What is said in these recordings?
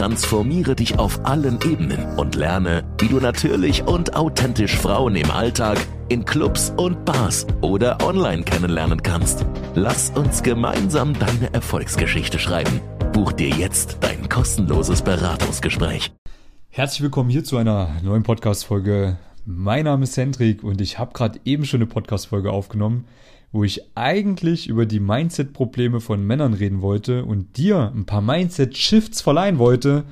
Transformiere dich auf allen Ebenen und lerne, wie du natürlich und authentisch Frauen im Alltag, in Clubs und Bars oder online kennenlernen kannst. Lass uns gemeinsam deine Erfolgsgeschichte schreiben. Buch dir jetzt dein kostenloses Beratungsgespräch. Herzlich willkommen hier zu einer neuen Podcast-Folge mein Name ist Hendrik und ich habe gerade eben schon eine Podcast-Folge aufgenommen, wo ich eigentlich über die Mindset-Probleme von Männern reden wollte und dir ein paar Mindset-Shifts verleihen wollte,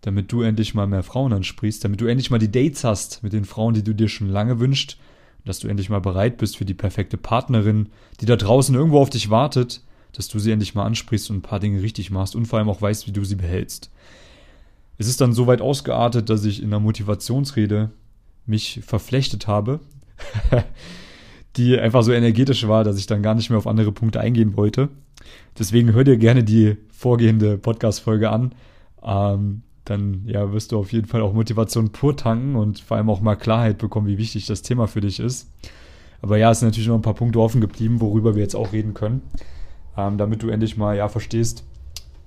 damit du endlich mal mehr Frauen ansprichst, damit du endlich mal die Dates hast mit den Frauen, die du dir schon lange wünschst, dass du endlich mal bereit bist für die perfekte Partnerin, die da draußen irgendwo auf dich wartet, dass du sie endlich mal ansprichst und ein paar Dinge richtig machst und vor allem auch weißt, wie du sie behältst. Es ist dann so weit ausgeartet, dass ich in der Motivationsrede mich verflechtet habe, die einfach so energetisch war, dass ich dann gar nicht mehr auf andere Punkte eingehen wollte. Deswegen hör dir gerne die vorgehende Podcast-Folge an. Ähm, dann ja, wirst du auf jeden Fall auch Motivation pur tanken und vor allem auch mal Klarheit bekommen, wie wichtig das Thema für dich ist. Aber ja, es sind natürlich noch ein paar Punkte offen geblieben, worüber wir jetzt auch reden können, ähm, damit du endlich mal ja verstehst,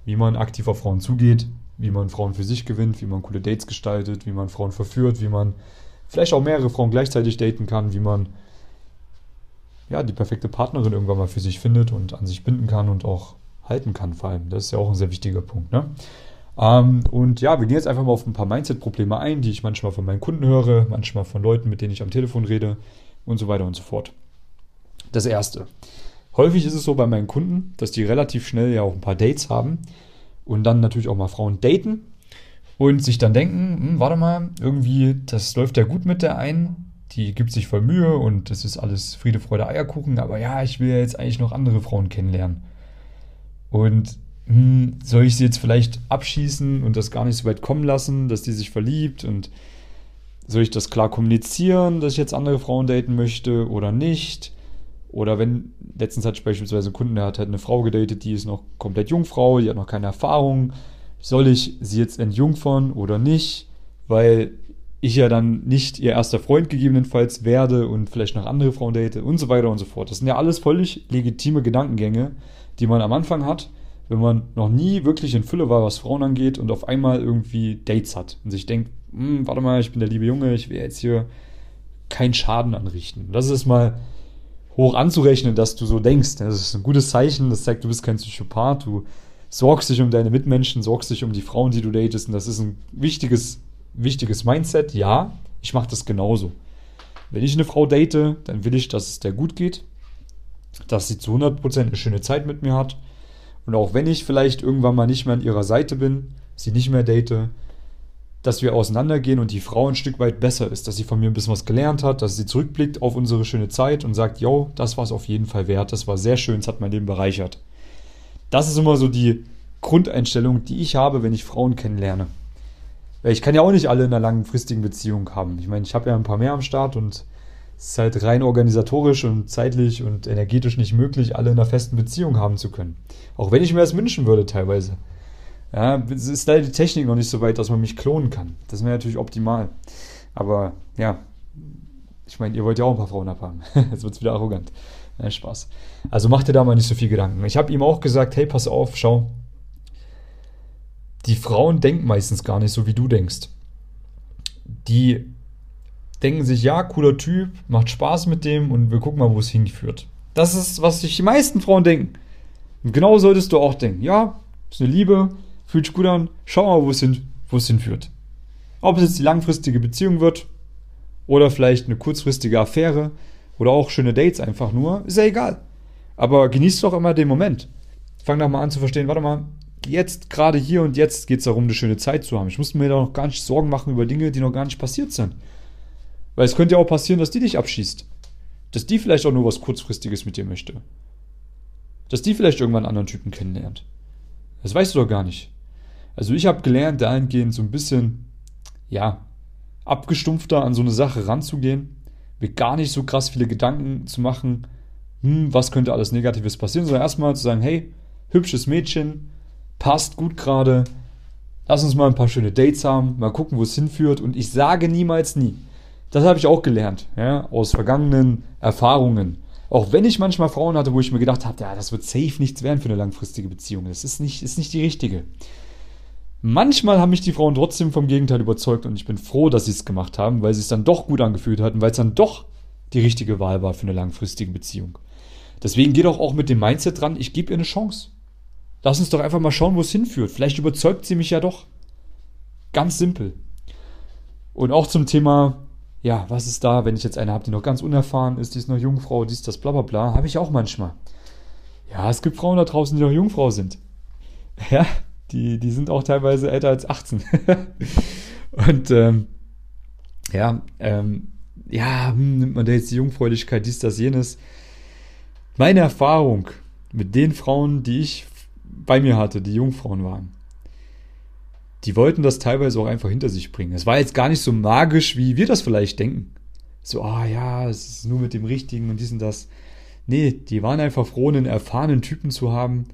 wie man aktiv auf Frauen zugeht, wie man Frauen für sich gewinnt, wie man coole Dates gestaltet, wie man Frauen verführt, wie man vielleicht auch mehrere Frauen gleichzeitig daten kann, wie man ja die perfekte Partnerin irgendwann mal für sich findet und an sich binden kann und auch halten kann vor allem. Das ist ja auch ein sehr wichtiger Punkt. Ne? Ähm, und ja, wir gehen jetzt einfach mal auf ein paar Mindset-Probleme ein, die ich manchmal von meinen Kunden höre, manchmal von Leuten, mit denen ich am Telefon rede und so weiter und so fort. Das erste. Häufig ist es so bei meinen Kunden, dass die relativ schnell ja auch ein paar Dates haben und dann natürlich auch mal Frauen daten und sich dann denken, hm, warte mal, irgendwie, das läuft ja gut mit der einen, die gibt sich voll Mühe und das ist alles Friede, Freude, Eierkuchen, aber ja, ich will ja jetzt eigentlich noch andere Frauen kennenlernen. Und hm, soll ich sie jetzt vielleicht abschießen und das gar nicht so weit kommen lassen, dass die sich verliebt und soll ich das klar kommunizieren, dass ich jetzt andere Frauen daten möchte oder nicht? Oder wenn, letztens hatte ich beispielsweise einen Kunden, der hat halt eine Frau gedatet, die ist noch komplett Jungfrau, die hat noch keine Erfahrung, soll ich sie jetzt entjungfern oder nicht, weil ich ja dann nicht ihr erster Freund gegebenenfalls werde und vielleicht noch andere Frauen date und so weiter und so fort. Das sind ja alles völlig legitime Gedankengänge, die man am Anfang hat, wenn man noch nie wirklich in Fülle war, was Frauen angeht und auf einmal irgendwie Dates hat und sich denkt, hm, warte mal, ich bin der liebe Junge, ich will jetzt hier keinen Schaden anrichten. Das ist mal hoch anzurechnen, dass du so denkst. Das ist ein gutes Zeichen, das zeigt, du bist kein Psychopath, du sorgst dich um deine Mitmenschen, sorgst dich um die Frauen, die du datest. Und das ist ein wichtiges, wichtiges Mindset. Ja, ich mache das genauso. Wenn ich eine Frau date, dann will ich, dass es der gut geht, dass sie zu 100% eine schöne Zeit mit mir hat. Und auch wenn ich vielleicht irgendwann mal nicht mehr an ihrer Seite bin, sie nicht mehr date, dass wir auseinandergehen und die Frau ein Stück weit besser ist, dass sie von mir ein bisschen was gelernt hat, dass sie zurückblickt auf unsere schöne Zeit und sagt, yo, das war es auf jeden Fall wert, das war sehr schön, es hat mein Leben bereichert. Das ist immer so die Grundeinstellung, die ich habe, wenn ich Frauen kennenlerne. Ich kann ja auch nicht alle in einer langfristigen Beziehung haben. Ich meine, ich habe ja ein paar mehr am Start und es ist halt rein organisatorisch und zeitlich und energetisch nicht möglich, alle in einer festen Beziehung haben zu können. Auch wenn ich mir das wünschen würde teilweise. Ja, es ist leider die Technik noch nicht so weit, dass man mich klonen kann. Das wäre natürlich optimal. Aber ja, ich meine, ihr wollt ja auch ein paar Frauen abhaben. Jetzt wird es wieder arrogant. Nein, Spaß. Also mach dir da mal nicht so viel Gedanken. Ich habe ihm auch gesagt, hey, pass auf, schau. Die Frauen denken meistens gar nicht so, wie du denkst. Die denken sich, ja, cooler Typ, macht Spaß mit dem und wir gucken mal, wo es hinführt. Das ist, was sich die meisten Frauen denken. Und genau solltest du auch denken. Ja, ist eine Liebe, fühlt sich gut an, schau mal, wo es, hin, wo es hinführt. Ob es jetzt die langfristige Beziehung wird oder vielleicht eine kurzfristige Affäre, oder auch schöne Dates einfach nur, ist ja egal. Aber genießt doch immer den Moment. Fang doch mal an zu verstehen, warte mal, jetzt, gerade hier und jetzt geht es darum, eine schöne Zeit zu haben. Ich muss mir da noch gar nicht Sorgen machen über Dinge, die noch gar nicht passiert sind. Weil es könnte ja auch passieren, dass die dich abschießt. Dass die vielleicht auch nur was Kurzfristiges mit dir möchte. Dass die vielleicht irgendwann einen anderen Typen kennenlernt. Das weißt du doch gar nicht. Also ich habe gelernt, dahingehend so ein bisschen, ja, abgestumpfter an so eine Sache ranzugehen mir gar nicht so krass viele Gedanken zu machen, hm, was könnte alles Negatives passieren, sondern erstmal zu sagen, hey, hübsches Mädchen, passt gut gerade, lass uns mal ein paar schöne Dates haben, mal gucken, wo es hinführt. Und ich sage niemals nie. Das habe ich auch gelernt, ja, aus vergangenen Erfahrungen. Auch wenn ich manchmal Frauen hatte, wo ich mir gedacht habe, ja, das wird safe nichts werden für eine langfristige Beziehung. Das ist nicht, ist nicht die richtige. Manchmal haben mich die Frauen trotzdem vom Gegenteil überzeugt und ich bin froh, dass sie es gemacht haben, weil sie es dann doch gut angefühlt hatten, weil es dann doch die richtige Wahl war für eine langfristige Beziehung. Deswegen geht auch, auch mit dem Mindset dran, ich gebe ihr eine Chance. Lass uns doch einfach mal schauen, wo es hinführt. Vielleicht überzeugt sie mich ja doch. Ganz simpel. Und auch zum Thema, ja, was ist da, wenn ich jetzt eine habe, die noch ganz unerfahren ist, die ist noch Jungfrau, die ist das bla bla bla, habe ich auch manchmal. Ja, es gibt Frauen da draußen, die noch Jungfrau sind. Ja, die, die sind auch teilweise älter als 18. Und ähm, ja, ähm, ja, hm, nimmt man da jetzt die Jungfräulichkeit, dies, das, jenes. Meine Erfahrung mit den Frauen, die ich bei mir hatte, die Jungfrauen waren, die wollten das teilweise auch einfach hinter sich bringen. Es war jetzt gar nicht so magisch, wie wir das vielleicht denken. So, ah oh, ja, es ist nur mit dem Richtigen und dies und das. Nee, die waren einfach froh, einen erfahrenen Typen zu haben,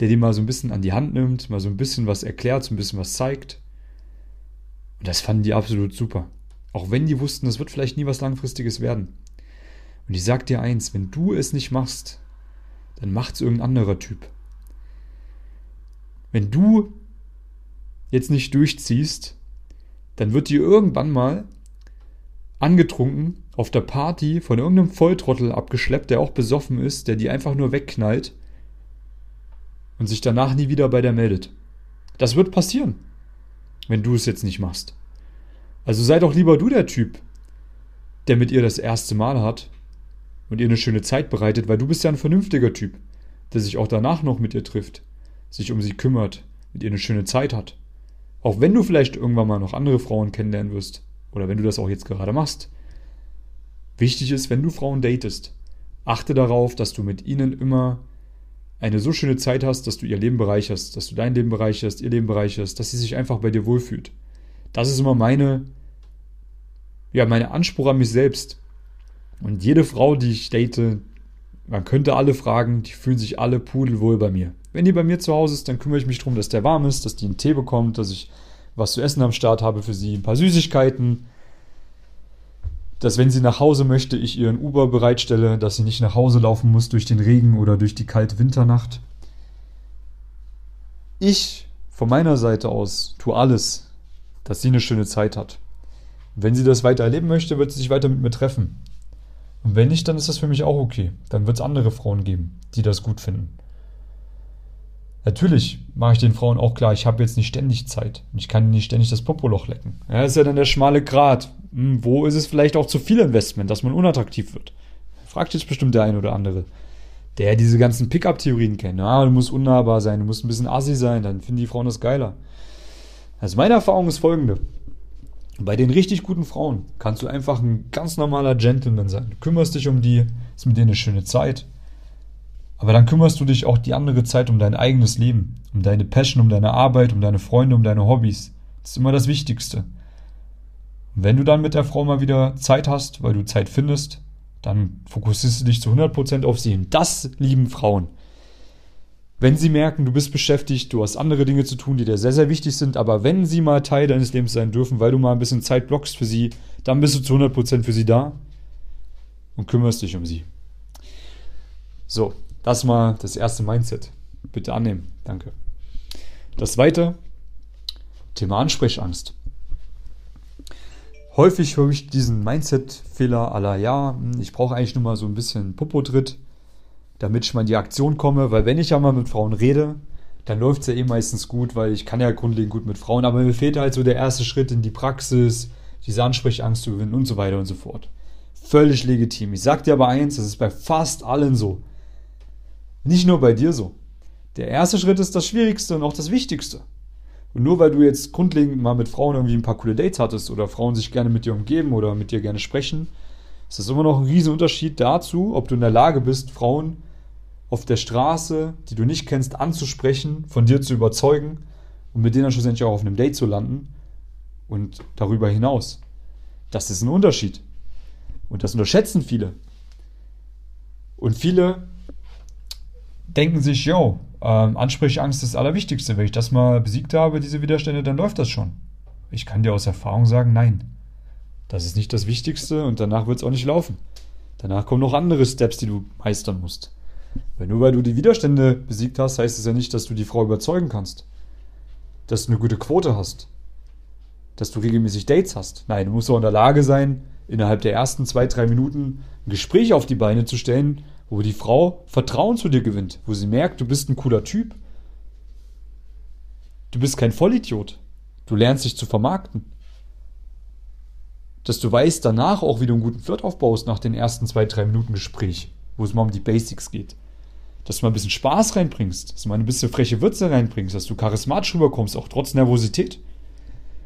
der die mal so ein bisschen an die Hand nimmt, mal so ein bisschen was erklärt, so ein bisschen was zeigt. Und das fanden die absolut super. Auch wenn die wussten, das wird vielleicht nie was Langfristiges werden. Und ich sag dir eins, wenn du es nicht machst, dann macht's irgendein anderer Typ. Wenn du jetzt nicht durchziehst, dann wird dir irgendwann mal angetrunken auf der Party von irgendeinem Volltrottel abgeschleppt, der auch besoffen ist, der die einfach nur wegknallt und sich danach nie wieder bei der meldet. Das wird passieren, wenn du es jetzt nicht machst. Also sei doch lieber du der Typ, der mit ihr das erste Mal hat und ihr eine schöne Zeit bereitet, weil du bist ja ein vernünftiger Typ, der sich auch danach noch mit ihr trifft, sich um sie kümmert, mit ihr eine schöne Zeit hat. Auch wenn du vielleicht irgendwann mal noch andere Frauen kennenlernen wirst, oder wenn du das auch jetzt gerade machst. Wichtig ist, wenn du Frauen datest, achte darauf, dass du mit ihnen immer eine so schöne Zeit hast, dass du ihr Leben bereicherst, dass du dein Leben bereicherst, ihr Leben bereicherst, dass sie sich einfach bei dir wohlfühlt. Das ist immer meine, ja, meine Anspruch an mich selbst. Und jede Frau, die ich date, man könnte alle fragen, die fühlen sich alle pudelwohl bei mir. Wenn die bei mir zu Hause ist, dann kümmere ich mich darum, dass der warm ist, dass die einen Tee bekommt, dass ich was zu essen am Start habe für sie, ein paar Süßigkeiten, dass wenn sie nach Hause möchte, ich ihr ein Uber bereitstelle, dass sie nicht nach Hause laufen muss durch den Regen oder durch die kalte Winternacht. Ich von meiner Seite aus tue alles, dass sie eine schöne Zeit hat. Wenn sie das weiter erleben möchte, wird sie sich weiter mit mir treffen. Und wenn nicht, dann ist das für mich auch okay. Dann wird es andere Frauen geben, die das gut finden. Natürlich mache ich den Frauen auch klar, ich habe jetzt nicht ständig Zeit. Ich kann nicht ständig das Popoloch lecken. Ja, das ist ja dann der schmale Grat. Hm, wo ist es vielleicht auch zu viel Investment, dass man unattraktiv wird? Fragt jetzt bestimmt der eine oder andere. Der diese ganzen Pickup-Theorien kennt. Ja, du musst unnahbar sein, du musst ein bisschen assi sein, dann finden die Frauen das geiler. Also meine Erfahrung ist folgende. Bei den richtig guten Frauen kannst du einfach ein ganz normaler Gentleman sein. Du kümmerst dich um die, ist mit denen eine schöne Zeit. Aber dann kümmerst du dich auch die andere Zeit um dein eigenes Leben, um deine Passion, um deine Arbeit, um deine Freunde, um deine Hobbys. Das ist immer das Wichtigste. Und wenn du dann mit der Frau mal wieder Zeit hast, weil du Zeit findest, dann fokussierst du dich zu 100% auf sie. Und das lieben Frauen. Wenn sie merken, du bist beschäftigt, du hast andere Dinge zu tun, die dir sehr, sehr wichtig sind, aber wenn sie mal Teil deines Lebens sein dürfen, weil du mal ein bisschen Zeit blockst für sie, dann bist du zu 100% für sie da und kümmerst dich um sie. So, das mal das erste Mindset. Bitte annehmen. Danke. Das zweite, Thema Ansprechangst. Häufig höre ich diesen Mindset-Fehler aller, ja, ich brauche eigentlich nur mal so ein bisschen Popo-Tritt, damit ich mal in die Aktion komme, weil wenn ich ja mal mit Frauen rede, dann läuft es ja eh meistens gut, weil ich kann ja grundlegend gut mit Frauen, aber mir fehlt halt so der erste Schritt in die Praxis, diese Ansprechangst zu gewinnen und so weiter und so fort. Völlig legitim. Ich sag dir aber eins, das ist bei fast allen so. Nicht nur bei dir so. Der erste Schritt ist das Schwierigste und auch das Wichtigste. Und nur weil du jetzt grundlegend mal mit Frauen irgendwie ein paar coole Dates hattest oder Frauen sich gerne mit dir umgeben oder mit dir gerne sprechen, ist das immer noch ein Riesenunterschied dazu, ob du in der Lage bist, Frauen auf der Straße, die du nicht kennst, anzusprechen, von dir zu überzeugen und mit denen dann schlussendlich auch auf einem Date zu landen und darüber hinaus. Das ist ein Unterschied. Und das unterschätzen viele. Und viele denken sich, yo, ähm, Ansprechangst ist das Allerwichtigste. Wenn ich das mal besiegt habe, diese Widerstände, dann läuft das schon. Ich kann dir aus Erfahrung sagen, nein. Das ist nicht das Wichtigste und danach wird es auch nicht laufen. Danach kommen noch andere Steps, die du meistern musst. Weil nur weil du die Widerstände besiegt hast, heißt es ja nicht, dass du die Frau überzeugen kannst. Dass du eine gute Quote hast. Dass du regelmäßig Dates hast. Nein, du musst auch in der Lage sein, innerhalb der ersten zwei, drei Minuten ein Gespräch auf die Beine zu stellen, wo die Frau Vertrauen zu dir gewinnt, wo sie merkt, du bist ein cooler Typ. Du bist kein Vollidiot. Du lernst dich zu vermarkten. Dass du weißt danach auch, wie du einen guten Flirt aufbaust nach den ersten zwei, drei Minuten Gespräch, wo es mal um die Basics geht. Dass du mal ein bisschen Spaß reinbringst, dass du mal ein bisschen freche Würze reinbringst, dass du charismatisch rüberkommst, auch trotz Nervosität.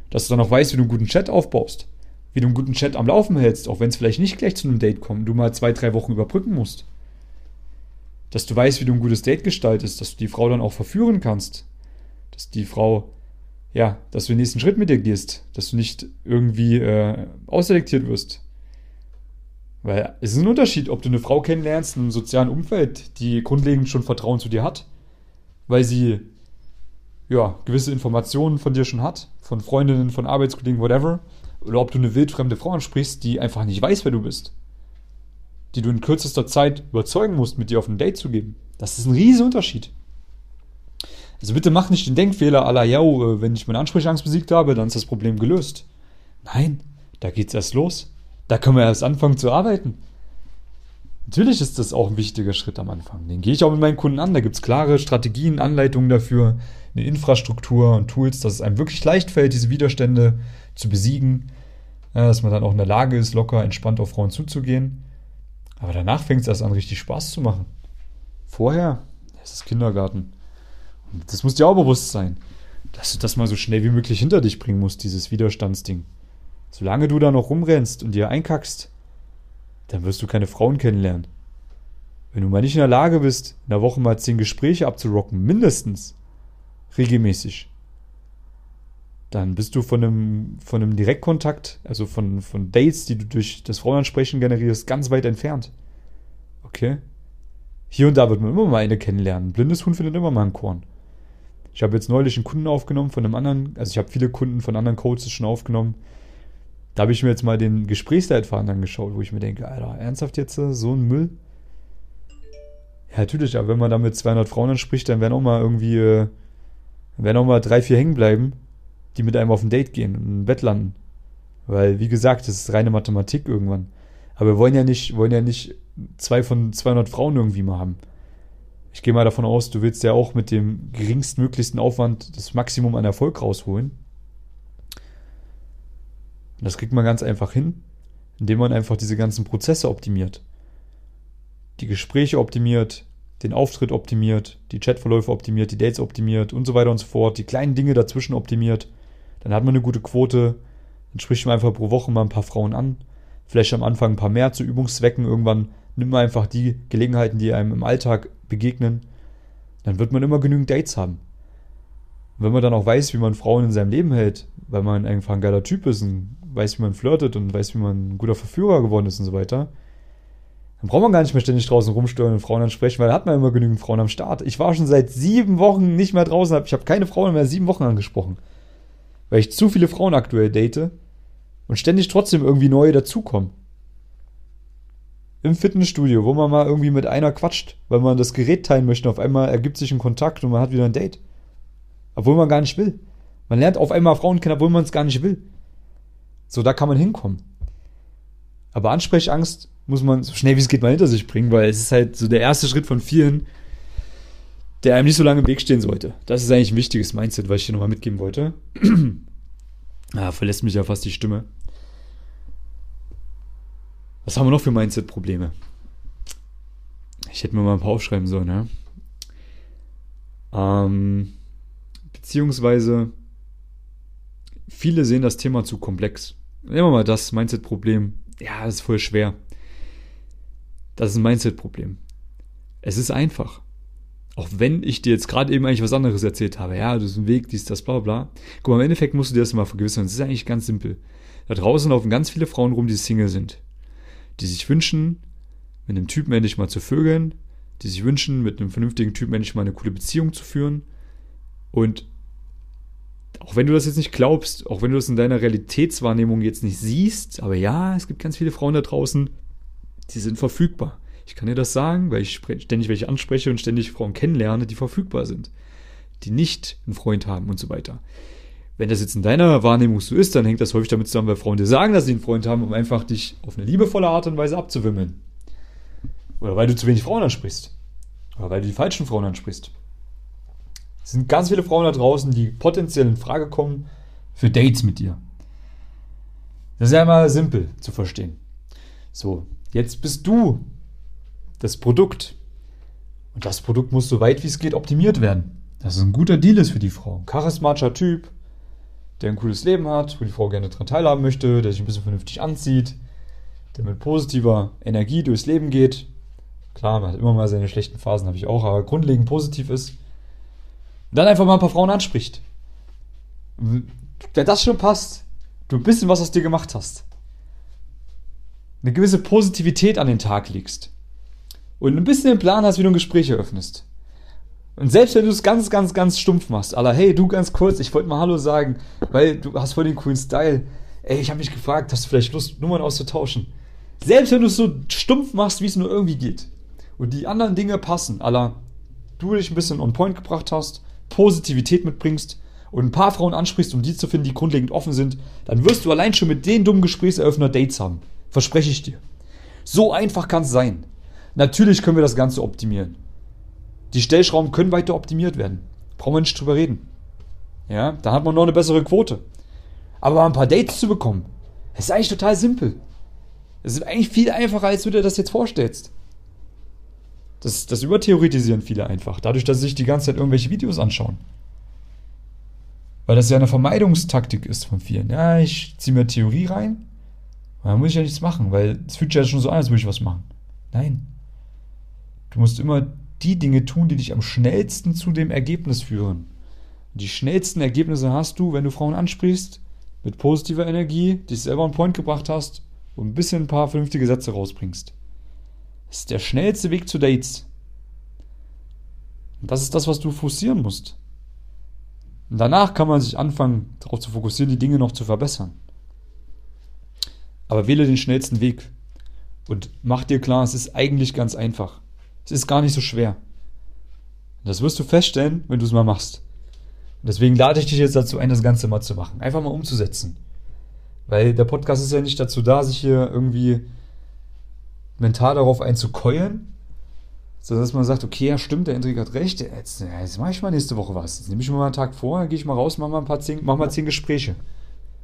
Dass du dann auch weißt, wie du einen guten Chat aufbaust, wie du einen guten Chat am Laufen hältst, auch wenn es vielleicht nicht gleich zu einem Date kommt, du mal zwei, drei Wochen überbrücken musst dass du weißt, wie du ein gutes Date gestaltest, dass du die Frau dann auch verführen kannst, dass die Frau, ja, dass du den nächsten Schritt mit dir gehst, dass du nicht irgendwie äh, ausselektiert wirst. Weil es ist ein Unterschied, ob du eine Frau kennenlernst in einem sozialen Umfeld, die grundlegend schon Vertrauen zu dir hat, weil sie ja gewisse Informationen von dir schon hat, von Freundinnen, von Arbeitskollegen, whatever, oder ob du eine wildfremde Frau ansprichst, die einfach nicht weiß, wer du bist die du in kürzester Zeit überzeugen musst, mit dir auf ein Date zu geben. Das ist ein riesiger Unterschied. Also bitte mach nicht den Denkfehler aller, ja, äh, wenn ich meine Ansprechangst besiegt habe, dann ist das Problem gelöst. Nein, da geht's erst los. Da können wir erst anfangen zu arbeiten. Natürlich ist das auch ein wichtiger Schritt am Anfang. Den gehe ich auch mit meinen Kunden an. Da gibt es klare Strategien, Anleitungen dafür, eine Infrastruktur und Tools, dass es einem wirklich leicht fällt, diese Widerstände zu besiegen. Ja, dass man dann auch in der Lage ist, locker, entspannt auf Frauen zuzugehen. Aber danach fängt es erst an, richtig Spaß zu machen. Vorher, es ist Kindergarten. Und das muss dir auch bewusst sein, dass du das mal so schnell wie möglich hinter dich bringen musst, dieses Widerstandsding. Solange du da noch rumrennst und dir einkackst, dann wirst du keine Frauen kennenlernen. Wenn du mal nicht in der Lage bist, in der Woche mal zehn Gespräche abzurocken, mindestens, regelmäßig, dann bist du von einem, von einem Direktkontakt, also von, von Dates, die du durch das Frauenansprechen generierst, ganz weit entfernt. Okay? Hier und da wird man immer mal eine kennenlernen. Blindes Huhn findet immer mal ein Korn. Ich habe jetzt neulich einen Kunden aufgenommen von einem anderen, also ich habe viele Kunden von anderen Coaches schon aufgenommen. Da habe ich mir jetzt mal den Gesprächsleitfaden angeschaut, wo ich mir denke, Alter, ernsthaft jetzt so ein Müll? Ja, natürlich, aber wenn man da mit 200 Frauen anspricht, dann werden auch mal irgendwie, äh, werden auch mal drei, vier hängen bleiben die mit einem auf ein Date gehen und im Bett landen. Weil, wie gesagt, das ist reine Mathematik irgendwann. Aber wir wollen ja nicht, wollen ja nicht zwei von 200 Frauen irgendwie mal haben. Ich gehe mal davon aus, du willst ja auch mit dem geringstmöglichsten Aufwand das Maximum an Erfolg rausholen. Und das kriegt man ganz einfach hin, indem man einfach diese ganzen Prozesse optimiert. Die Gespräche optimiert, den Auftritt optimiert, die Chatverläufe optimiert, die Dates optimiert und so weiter und so fort, die kleinen Dinge dazwischen optimiert. Dann hat man eine gute Quote, dann spricht man einfach pro Woche mal ein paar Frauen an, vielleicht am Anfang ein paar mehr zu Übungszwecken, irgendwann nimmt man einfach die Gelegenheiten, die einem im Alltag begegnen, dann wird man immer genügend Dates haben. Und wenn man dann auch weiß, wie man Frauen in seinem Leben hält, weil man einfach ein geiler Typ ist und weiß, wie man flirtet und weiß, wie man ein guter Verführer geworden ist und so weiter, dann braucht man gar nicht mehr ständig draußen rumsteuern und Frauen ansprechen, weil da hat man immer genügend Frauen am Start. Ich war schon seit sieben Wochen nicht mehr draußen, ich habe keine Frauen mehr sieben Wochen angesprochen. Weil ich zu viele Frauen aktuell date und ständig trotzdem irgendwie neue dazukommen. Im Fitnessstudio, wo man mal irgendwie mit einer quatscht, weil man das Gerät teilen möchte. Auf einmal ergibt sich ein Kontakt und man hat wieder ein Date. Obwohl man gar nicht will. Man lernt auf einmal Frauen kennen, obwohl man es gar nicht will. So, da kann man hinkommen. Aber Ansprechangst muss man so schnell wie es geht mal hinter sich bringen, weil es ist halt so der erste Schritt von vielen, der einem nicht so lange im Weg stehen sollte. Das ist eigentlich ein wichtiges Mindset, was ich hier nochmal mitgeben wollte. ah, verlässt mich ja fast die Stimme. Was haben wir noch für Mindset-Probleme? Ich hätte mir mal ein paar aufschreiben sollen, ja. Ähm, beziehungsweise, viele sehen das Thema zu komplex. Nehmen wir mal das Mindset-Problem. Ja, das ist voll schwer. Das ist ein Mindset-Problem. Es ist einfach. Auch wenn ich dir jetzt gerade eben eigentlich was anderes erzählt habe, ja, das ist ein Weg, dies, das, bla bla. Guck mal, im Endeffekt musst du dir das mal vergewissern. Es ist eigentlich ganz simpel. Da draußen laufen ganz viele Frauen rum, die Single sind. Die sich wünschen, mit einem Typen endlich mal zu vögeln, die sich wünschen, mit einem vernünftigen Typ endlich mal eine coole Beziehung zu führen. Und auch wenn du das jetzt nicht glaubst, auch wenn du das in deiner Realitätswahrnehmung jetzt nicht siehst, aber ja, es gibt ganz viele Frauen da draußen, die sind verfügbar. Ich kann dir das sagen, weil ich ständig welche anspreche und ständig Frauen kennenlerne, die verfügbar sind, die nicht einen Freund haben und so weiter. Wenn das jetzt in deiner Wahrnehmung so ist, dann hängt das häufig damit zusammen, weil Frauen dir sagen, dass sie einen Freund haben, um einfach dich auf eine liebevolle Art und Weise abzuwimmeln. Oder weil du zu wenig Frauen ansprichst. Oder weil du die falschen Frauen ansprichst. Es sind ganz viele Frauen da draußen, die potenziell in Frage kommen für Dates mit dir. Das ist ja immer simpel zu verstehen. So, jetzt bist du das Produkt. Und das Produkt muss so weit wie es geht optimiert werden. Dass es ein guter Deal ist für die Frau. Ein charismatischer Typ, der ein cooles Leben hat, wo die Frau gerne daran teilhaben möchte, der sich ein bisschen vernünftig anzieht, der mit positiver Energie durchs Leben geht. Klar, man hat immer mal seine schlechten Phasen, habe ich auch, aber grundlegend positiv ist. Und dann einfach mal ein paar Frauen anspricht. Wenn das schon passt, du ein bisschen was aus dir gemacht hast, eine gewisse Positivität an den Tag legst und ein bisschen den Plan hast, wie du ein Gespräch eröffnest, und selbst wenn du es ganz, ganz, ganz stumpf machst, aller, hey, du ganz kurz, ich wollte mal Hallo sagen, weil du hast voll den coolen Style. Ey, ich habe mich gefragt, hast du vielleicht Lust, Nummern auszutauschen? Selbst wenn du es so stumpf machst, wie es nur irgendwie geht, und die anderen Dinge passen, aller, du dich ein bisschen on point gebracht hast, Positivität mitbringst und ein paar Frauen ansprichst, um die zu finden, die grundlegend offen sind, dann wirst du allein schon mit den dummen Gesprächseröffner Dates haben. Verspreche ich dir. So einfach kann es sein. Natürlich können wir das Ganze optimieren. Die Stellschrauben können weiter optimiert werden. Brauchen wir nicht drüber reden. Ja, da hat man noch eine bessere Quote. Aber ein paar Dates zu bekommen, ist eigentlich total simpel. Es ist eigentlich viel einfacher, als du dir das jetzt vorstellst. Das, das übertheoretisieren viele einfach, dadurch, dass sie sich die ganze Zeit irgendwelche Videos anschauen. Weil das ja eine Vermeidungstaktik ist von vielen. Ja, ich ziehe mir Theorie rein, dann muss ich ja nichts machen, weil es fühlt sich ja schon so an, als würde ich was machen. Nein. Du musst immer die Dinge tun, die dich am schnellsten zu dem Ergebnis führen. Die schnellsten Ergebnisse hast du, wenn du Frauen ansprichst, mit positiver Energie, dich selber einen Point gebracht hast und ein bisschen ein paar vernünftige Sätze rausbringst. Das ist der schnellste Weg zu Dates. Und das ist das, was du forcieren musst. Und danach kann man sich anfangen, darauf zu fokussieren, die Dinge noch zu verbessern. Aber wähle den schnellsten Weg. Und mach dir klar, es ist eigentlich ganz einfach. Es ist gar nicht so schwer. Das wirst du feststellen, wenn du es mal machst. Deswegen lade ich dich jetzt dazu ein, das Ganze mal zu machen. Einfach mal umzusetzen. Weil der Podcast ist ja nicht dazu da, sich hier irgendwie mental darauf einzukeulen, sondern dass man sagt, okay, ja stimmt, der Hendrik hat recht, jetzt, jetzt mache ich mal nächste Woche was. Jetzt nehme ich mir mal einen Tag vor, gehe ich mal raus, mache mal ein paar zehn, mach mal zehn Gespräche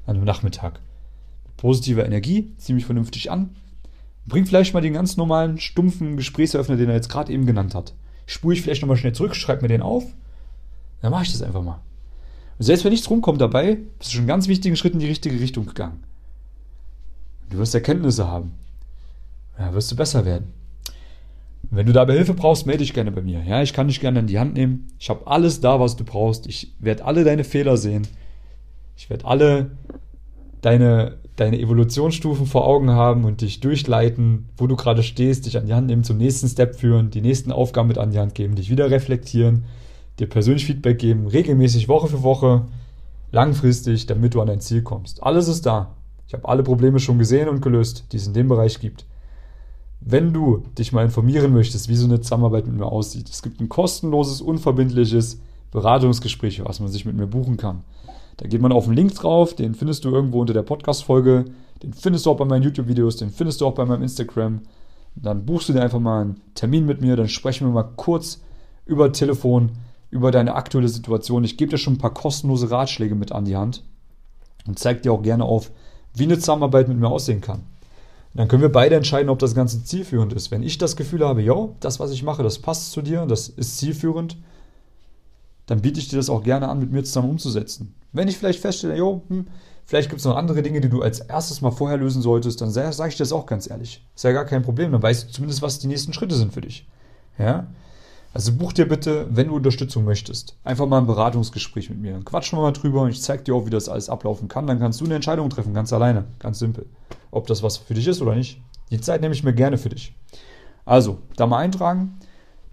an einem Nachmittag. Mit positiver Energie, ziehe mich vernünftig an, Bring vielleicht mal den ganz normalen, stumpfen Gesprächsöffner, den er jetzt gerade eben genannt hat. Spule ich vielleicht nochmal schnell zurück, schreib mir den auf. Dann mache ich das einfach mal. Und selbst wenn nichts rumkommt dabei, bist du schon einen ganz wichtigen Schritt in die richtige Richtung gegangen. Du wirst Erkenntnisse haben. Ja, wirst du besser werden. Wenn du dabei Hilfe brauchst, melde dich gerne bei mir. Ja, ich kann dich gerne in die Hand nehmen. Ich habe alles da, was du brauchst. Ich werde alle deine Fehler sehen. Ich werde alle deine deine Evolutionsstufen vor Augen haben und dich durchleiten, wo du gerade stehst, dich an die Hand nehmen, zum nächsten Step führen, die nächsten Aufgaben mit an die Hand geben, dich wieder reflektieren, dir persönlich Feedback geben, regelmäßig Woche für Woche, langfristig, damit du an dein Ziel kommst. Alles ist da. Ich habe alle Probleme schon gesehen und gelöst, die es in dem Bereich gibt. Wenn du dich mal informieren möchtest, wie so eine Zusammenarbeit mit mir aussieht, es gibt ein kostenloses, unverbindliches Beratungsgespräch, was man sich mit mir buchen kann. Da geht man auf den Link drauf, den findest du irgendwo unter der Podcast-Folge, den findest du auch bei meinen YouTube-Videos, den findest du auch bei meinem Instagram. Dann buchst du dir einfach mal einen Termin mit mir, dann sprechen wir mal kurz über Telefon, über deine aktuelle Situation. Ich gebe dir schon ein paar kostenlose Ratschläge mit an die Hand und zeige dir auch gerne auf, wie eine Zusammenarbeit mit mir aussehen kann. Dann können wir beide entscheiden, ob das Ganze zielführend ist. Wenn ich das Gefühl habe, yo, das, was ich mache, das passt zu dir, das ist zielführend, dann biete ich dir das auch gerne an, mit mir zusammen umzusetzen. Wenn ich vielleicht feststelle, jo, hm, vielleicht gibt es noch andere Dinge, die du als erstes mal vorher lösen solltest, dann sage sag ich dir das auch ganz ehrlich. Ist ja gar kein Problem, dann weißt du zumindest, was die nächsten Schritte sind für dich. Ja? Also buch dir bitte, wenn du Unterstützung möchtest, einfach mal ein Beratungsgespräch mit mir. Dann quatschen wir mal drüber und ich zeige dir auch, wie das alles ablaufen kann. Dann kannst du eine Entscheidung treffen, ganz alleine, ganz simpel. Ob das was für dich ist oder nicht. Die Zeit nehme ich mir gerne für dich. Also, da mal eintragen.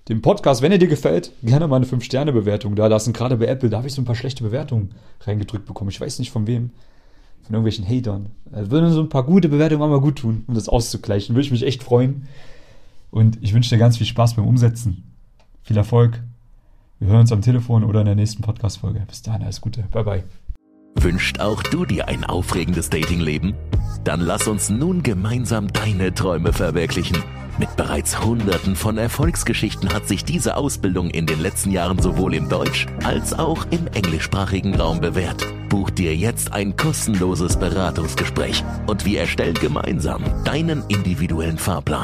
Dem Podcast, wenn er dir gefällt, gerne mal eine 5-Sterne-Bewertung da lassen. Gerade bei Apple, da habe ich so ein paar schlechte Bewertungen reingedrückt bekommen. Ich weiß nicht von wem. Von irgendwelchen Hatern. Da würden so ein paar gute Bewertungen auch mal gut tun, um das auszugleichen. Würde ich mich echt freuen. Und ich wünsche dir ganz viel Spaß beim Umsetzen. Viel Erfolg. Wir hören uns am Telefon oder in der nächsten Podcast-Folge. Bis dahin, alles Gute. Bye, bye. Wünscht auch du dir ein aufregendes Datingleben? Dann lass uns nun gemeinsam deine Träume verwirklichen. Mit bereits Hunderten von Erfolgsgeschichten hat sich diese Ausbildung in den letzten Jahren sowohl im Deutsch- als auch im englischsprachigen Raum bewährt. Buch dir jetzt ein kostenloses Beratungsgespräch und wir erstellen gemeinsam deinen individuellen Fahrplan.